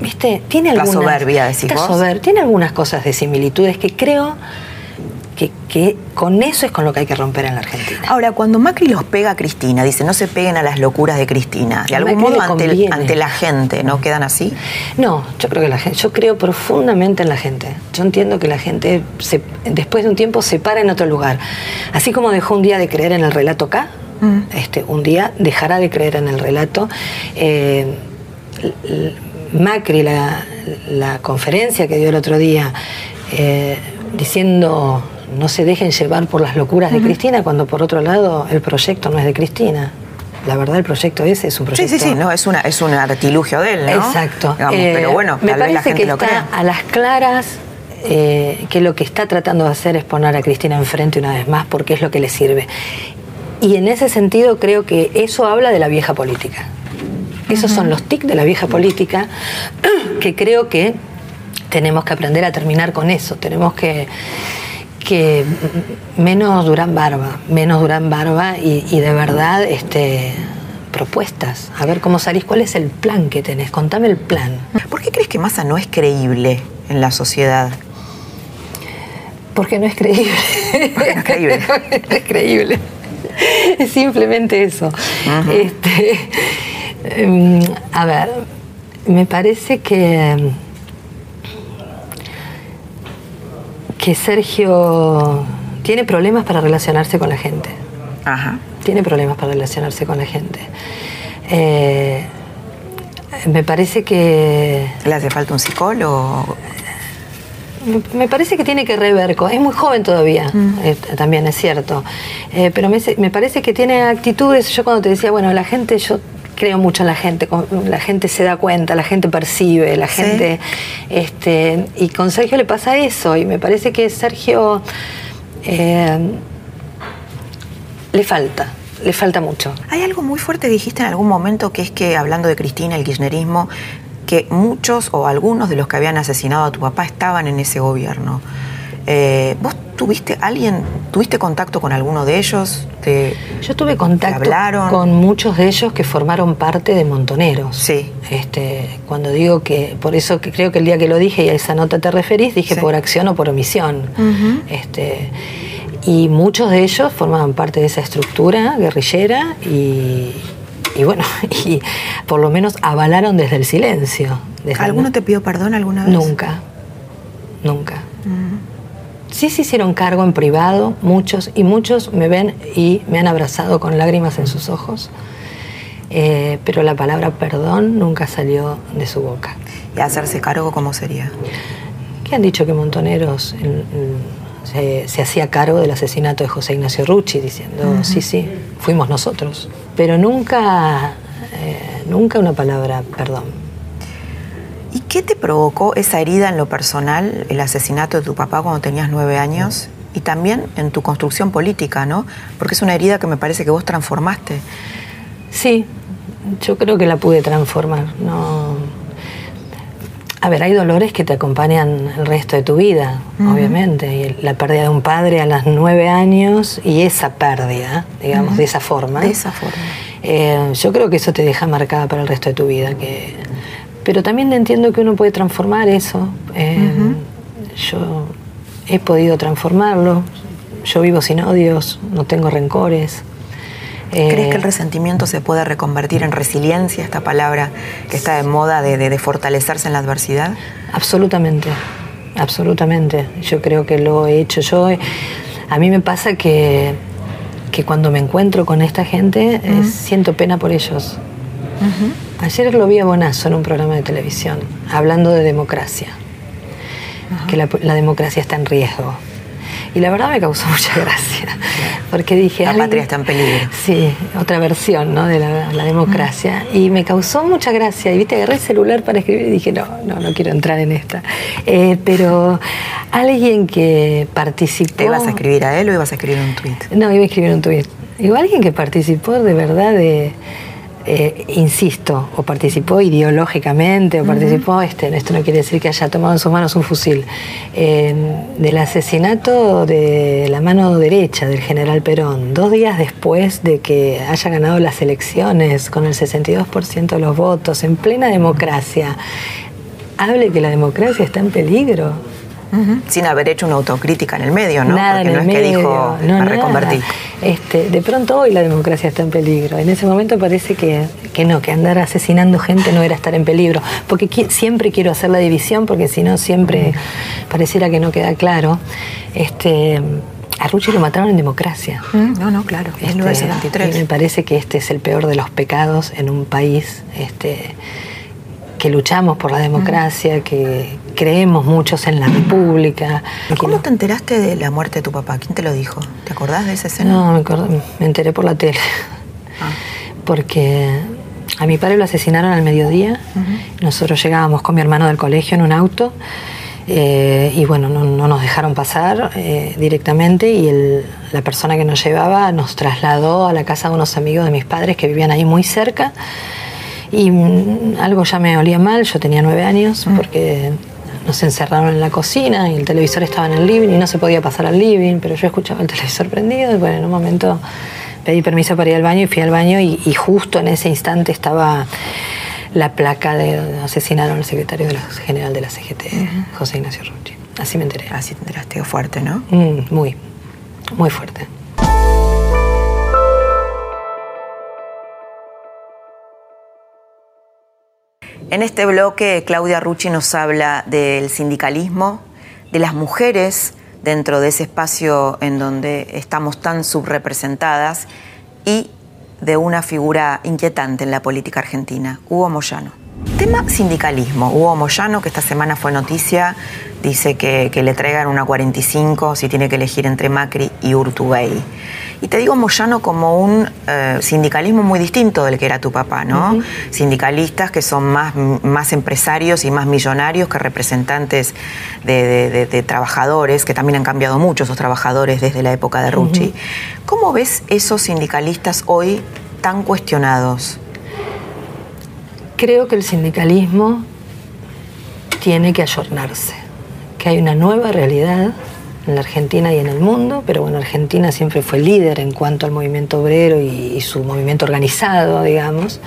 ¿Viste? Tiene algunas. La soberbia, decís vos. tiene algunas cosas de similitudes que creo que, con eso es con lo que hay que romper en la Argentina. Ahora, cuando Macri los pega a Cristina, dice, no se peguen a las locuras de Cristina, de algún modo ante, la gente, ¿no quedan así? No, yo creo que la gente, yo creo profundamente en la gente. Yo entiendo que la gente después de un tiempo se para en otro lugar. Así como dejó un día de creer en el relato acá, mm. este, un día dejará de creer en el relato. Eh, Macri, la, conferencia que dio el otro día, eh, diciendo no se dejen llevar por las locuras de Cristina, cuando por otro lado el proyecto no es de Cristina. La verdad, el proyecto ese es un proyecto. Sí, sí, sí, no, es, una, es un artilugio de él, ¿no? Exacto. pero bueno, eh, me parece que está a las claras eh, que lo que está tratando de hacer es poner a Cristina enfrente una vez más porque es lo que le sirve. Y en ese sentido creo que eso habla de la vieja política. Esos son los tics de la vieja política que creo que tenemos que aprender a terminar con eso. Tenemos que que menos Durán Barba, menos Durán Barba y, de verdad este, propuestas. A ver cómo salís, cuál es el plan que tenés, contame el plan. ¿Por qué crees que Massa no es creíble en la sociedad? Porque no es creíble. Porque no es creíble. no es creíble. Es simplemente eso. Este, em, a ver, me parece que que Sergio tiene problemas para relacionarse con la gente. Ajá. Tiene problemas para relacionarse con la gente. Eh, me parece que... ¿Le hace falta un psicólogo? Me parece que tiene que rever, es muy joven todavía, mm. eh, también es cierto, eh, pero me, me, parece que tiene actitudes, yo cuando te decía, bueno, la gente, yo creo mucho en la gente, la gente se da cuenta, la gente percibe, la gente... Este, y con Sergio le pasa eso, y me parece que Sergio eh, le falta, le falta mucho. Hay algo muy fuerte dijiste en algún momento, que es que hablando de Cristina, el kirchnerismo, que muchos o algunos de los que habían asesinado a tu papá estaban en ese gobierno. Eh, ¿Vos tuviste alguien, tuviste contacto con alguno de ellos? Yo tuve contacto con muchos de ellos que formaron parte de Montoneros. Sí. Este, cuando digo que, por eso que creo que el día que lo dije y a esa nota te referís, dije por acción o por omisión. este, y muchos de ellos formaban parte de esa estructura guerrillera y, bueno, y por lo menos avalaron desde el silencio. ¿Alguno te pidió perdón alguna vez? Nunca, nunca. Sí se hicieron cargo en privado, muchos, y muchos me ven y me han abrazado con lágrimas en sus ojos, eh, pero la palabra perdón nunca salió de su boca. ¿Y hacerse cargo cómo sería? Que han dicho que Montoneros se, hacía cargo del asesinato de José Ignacio Rucci, diciendo, sí, sí, fuimos nosotros, pero nunca, eh, nunca una palabra perdón. ¿Y qué te provocó esa herida en lo personal, el asesinato de tu papá cuando tenías nueve años? Y también en tu construcción política, ¿no? Porque es una herida que me parece que vos transformaste. Sí, yo creo que la pude transformar. No... A ver, hay dolores que te acompañan el resto de tu vida, obviamente. Y la pérdida de un padre a los nueve años y esa pérdida, digamos, de esa forma. De esa forma. Eh, yo creo que eso te deja marcada para el resto de tu vida, que pero también entiendo que uno puede transformar eso. Eh, yo he podido transformarlo. Yo vivo sin odios, no tengo rencores. ¿Crees que el eh, resentimiento se puede reconvertir en resiliencia, esta palabra que está de moda de, fortalecerse en la adversidad? Absolutamente, absolutamente. Yo creo que lo he hecho. Yo, a mí me pasa que, que cuando me encuentro con esta gente eh, siento pena por ellos. Ayer lo vi a Bonazo en un programa de televisión, hablando de democracia, que la, democracia está en riesgo. Y la verdad me causó mucha gracia, porque dije... La patria está en peligro. Sí, otra versión ¿no? de la, democracia. Y me causó mucha gracia. Y viste, agarré el celular para escribir y dije, no, no, no quiero entrar en esta. Eh, pero alguien que participó... ¿Te ibas a escribir a él o ibas a escribir un tuit? No, iba a escribir un tuit. Digo, alguien que participó de verdad de eh, insisto, o participó ideológicamente, o participó, este, esto no quiere decir que haya tomado en sus manos un fusil, del asesinato de la mano derecha del general Perón, dos días después de que haya ganado las elecciones con el 62% de los votos, en plena democracia, hable que la democracia está en peligro. Sin haber hecho una autocrítica en el medio, ¿no? Nada Porque no es que dijo, no, reconvertir. Este, de pronto hoy la democracia está en peligro. En ese momento parece que, no, que andar asesinando gente no era estar en peligro. Porque siempre quiero hacer la división, porque si no siempre pareciera que no queda claro. Este, a Rucci lo mataron en democracia. No, no, claro. Es este, Y me parece que este es el peor de los pecados en un país este, que luchamos por la democracia, que creemos muchos en la República. ¿Cómo te enteraste de la muerte de tu papá? ¿Quién te lo dijo? ¿Te acordás de esa escena? No, me, me enteré por la tele. Ah. Porque a mi padre lo asesinaron al mediodía. Nosotros llegábamos con mi hermano del colegio en un auto. Eh, y bueno, no, nos dejaron pasar eh, directamente y la persona que nos llevaba nos trasladó a la casa de unos amigos de mis padres que vivían ahí muy cerca y mm, algo ya me olía mal, yo tenía nueve años, porque nos encerraron en la cocina y el televisor estaba en el living y no se podía pasar al living, pero yo escuchaba el televisor prendido y bueno, en un momento pedí permiso para ir al baño y fui al baño y, justo en ese instante estaba la placa de asesinaron al secretario de la, general de la CGT, José Ignacio Rucci. Así me enteré. Así te enteraste fuerte, ¿no? Mm, muy, muy fuerte. En este bloque, Claudia Rucci nos habla del sindicalismo, de las mujeres dentro de ese espacio en donde estamos tan subrepresentadas y de una figura inquietante en la política argentina, Hugo Moyano. Tema sindicalismo. Hugo Moyano, que esta semana fue noticia, dice que, le traigan una 45 si tiene que elegir entre Macri y Urtubey. Y te digo Moyano como un eh, sindicalismo muy distinto del que era tu papá, ¿no? Sindicalistas que son más, más empresarios y más millonarios que representantes de, trabajadores, que también han cambiado mucho esos trabajadores desde la época de Rucci. ¿Cómo ves esos sindicalistas hoy tan cuestionados? Creo que el sindicalismo tiene que ayornarse, que hay una nueva realidad en la Argentina y en el mundo, pero bueno, Argentina siempre fue líder en cuanto al movimiento obrero y, su movimiento organizado, digamos.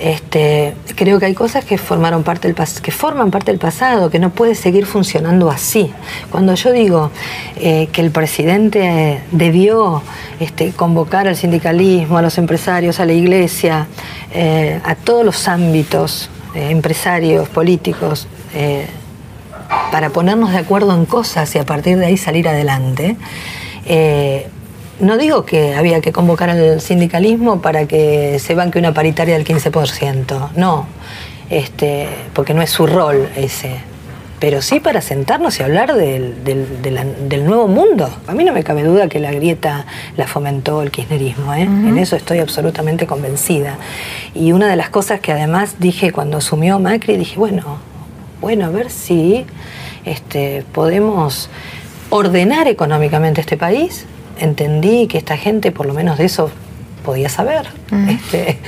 Este, creo que hay cosas que formaron parte del que forman parte del pasado, que no puede seguir funcionando así. Cuando yo digo eh, que el presidente debió este, convocar al sindicalismo, a los empresarios, a la iglesia, eh, a todos los ámbitos, eh, empresarios, políticos, para ponernos de acuerdo en cosas y a partir de ahí salir adelante. No digo que había que convocar al sindicalismo para que se banque una paritaria del 15%, no, este, porque no es su rol ese, pero sí para sentarnos y hablar del, del, nuevo mundo. A mí no me cabe duda que la grieta la fomentó el kirchnerismo, ¿eh? en eso estoy absolutamente convencida. Y una de las cosas que además dije cuando asumió Macri, dije, bueno, bueno, a ver si este, podemos ordenar económicamente este país. Entendí que esta gente, por lo menos de eso, podía saber. Este,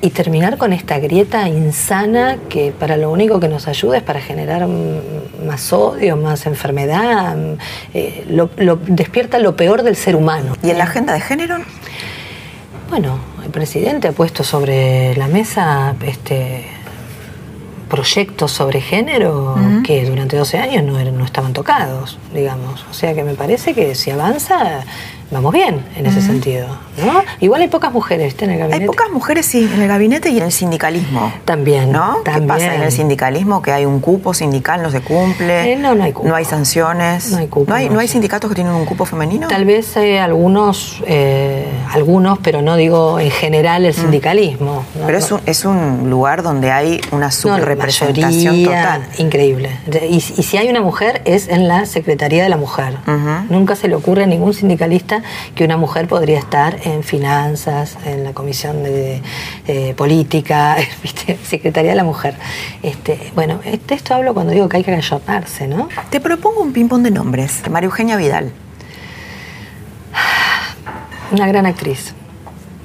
y terminar con esta grieta insana que para lo único que nos ayuda es para generar más odio, más enfermedad, eh, lo, despierta lo peor del ser humano. ¿Y en la agenda de género? Bueno, el presidente ha puesto sobre la mesa este, proyectos sobre género que durante 12 años no, no estaban tocados, digamos. O sea que me parece que si avanza vamos bien en ese sentido. ¿no? Igual hay pocas mujeres en el gabinete. Hay pocas mujeres, sí, en el gabinete y en el sindicalismo. También. ¿No? ¿Qué pasa en el sindicalismo? Que hay un cupo sindical, no se cumple. Eh, no, no hay cupo. No hay sanciones. No hay cupo. ¿No hay, sindicatos que tienen un cupo femenino? Tal vez eh, algunos, eh, algunos, pero no digo en general el mm. sindicalismo. pero es un, es un lugar donde hay una subrepresentación total. Increíble. Y, si hay una mujer, es en la Secretaría de la Mujer. Nunca se le ocurre a ningún sindicalista que una mujer podría estar en finanzas, en la comisión de, política, Secretaría de la Mujer. Este, bueno, de este, esto hablo cuando digo que hay que ayornarse, ¿no? Te propongo un ping-pong de nombres. María Eugenia Vidal. Una gran actriz.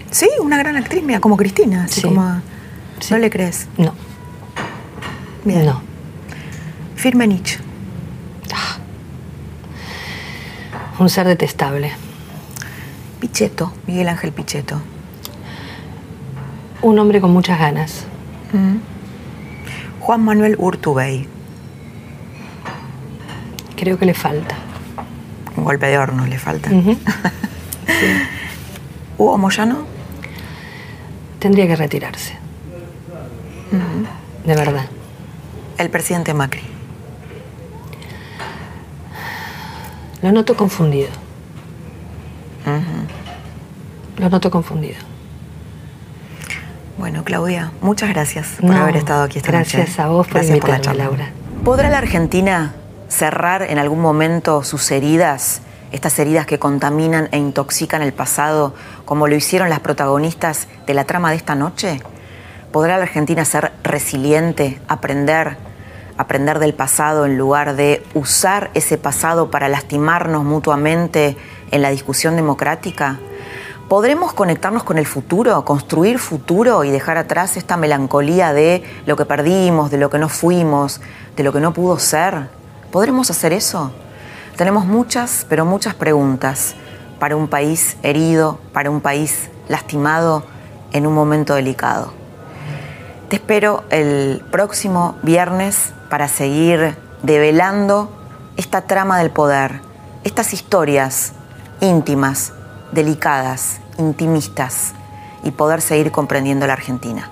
Sí, una gran actriz, mira, como Cristina. Así como, ¿No le crees? No. Bien. No. Firmenich. Ah. Un ser detestable. Pichetto, Miguel Ángel Pichetto. Un hombre con muchas ganas. Mm. Juan Manuel Urtubey. Creo que le falta. Un golpe de horno le falta. ¿Hugo Moyano? Tendría que retirarse. De verdad. El presidente Macri. Lo noto confundido. Lo noto confundido. Bueno, Claudia, muchas gracias por haber estado aquí esta gracias noche. Gracias a vos por gracias invitarme, Laura. ¿Podrá la Argentina cerrar en algún momento sus heridas, estas heridas que contaminan e intoxican el pasado, como lo hicieron las protagonistas de la trama de esta noche? ¿Podrá la Argentina ser resiliente, aprender, aprender del pasado en lugar de usar ese pasado para lastimarnos mutuamente en la discusión democrática? ¿Podremos conectarnos con el futuro, construir futuro y dejar atrás esta melancolía de lo que perdimos, de lo que no fuimos, de lo que no pudo ser? ¿Podremos hacer eso? Tenemos muchas, pero muchas preguntas para un país herido, para un país lastimado en un momento delicado. Te espero el próximo viernes para seguir develando esta trama del poder, estas historias íntimas, delicadas, intimistas y poder seguir comprendiendo la Argentina.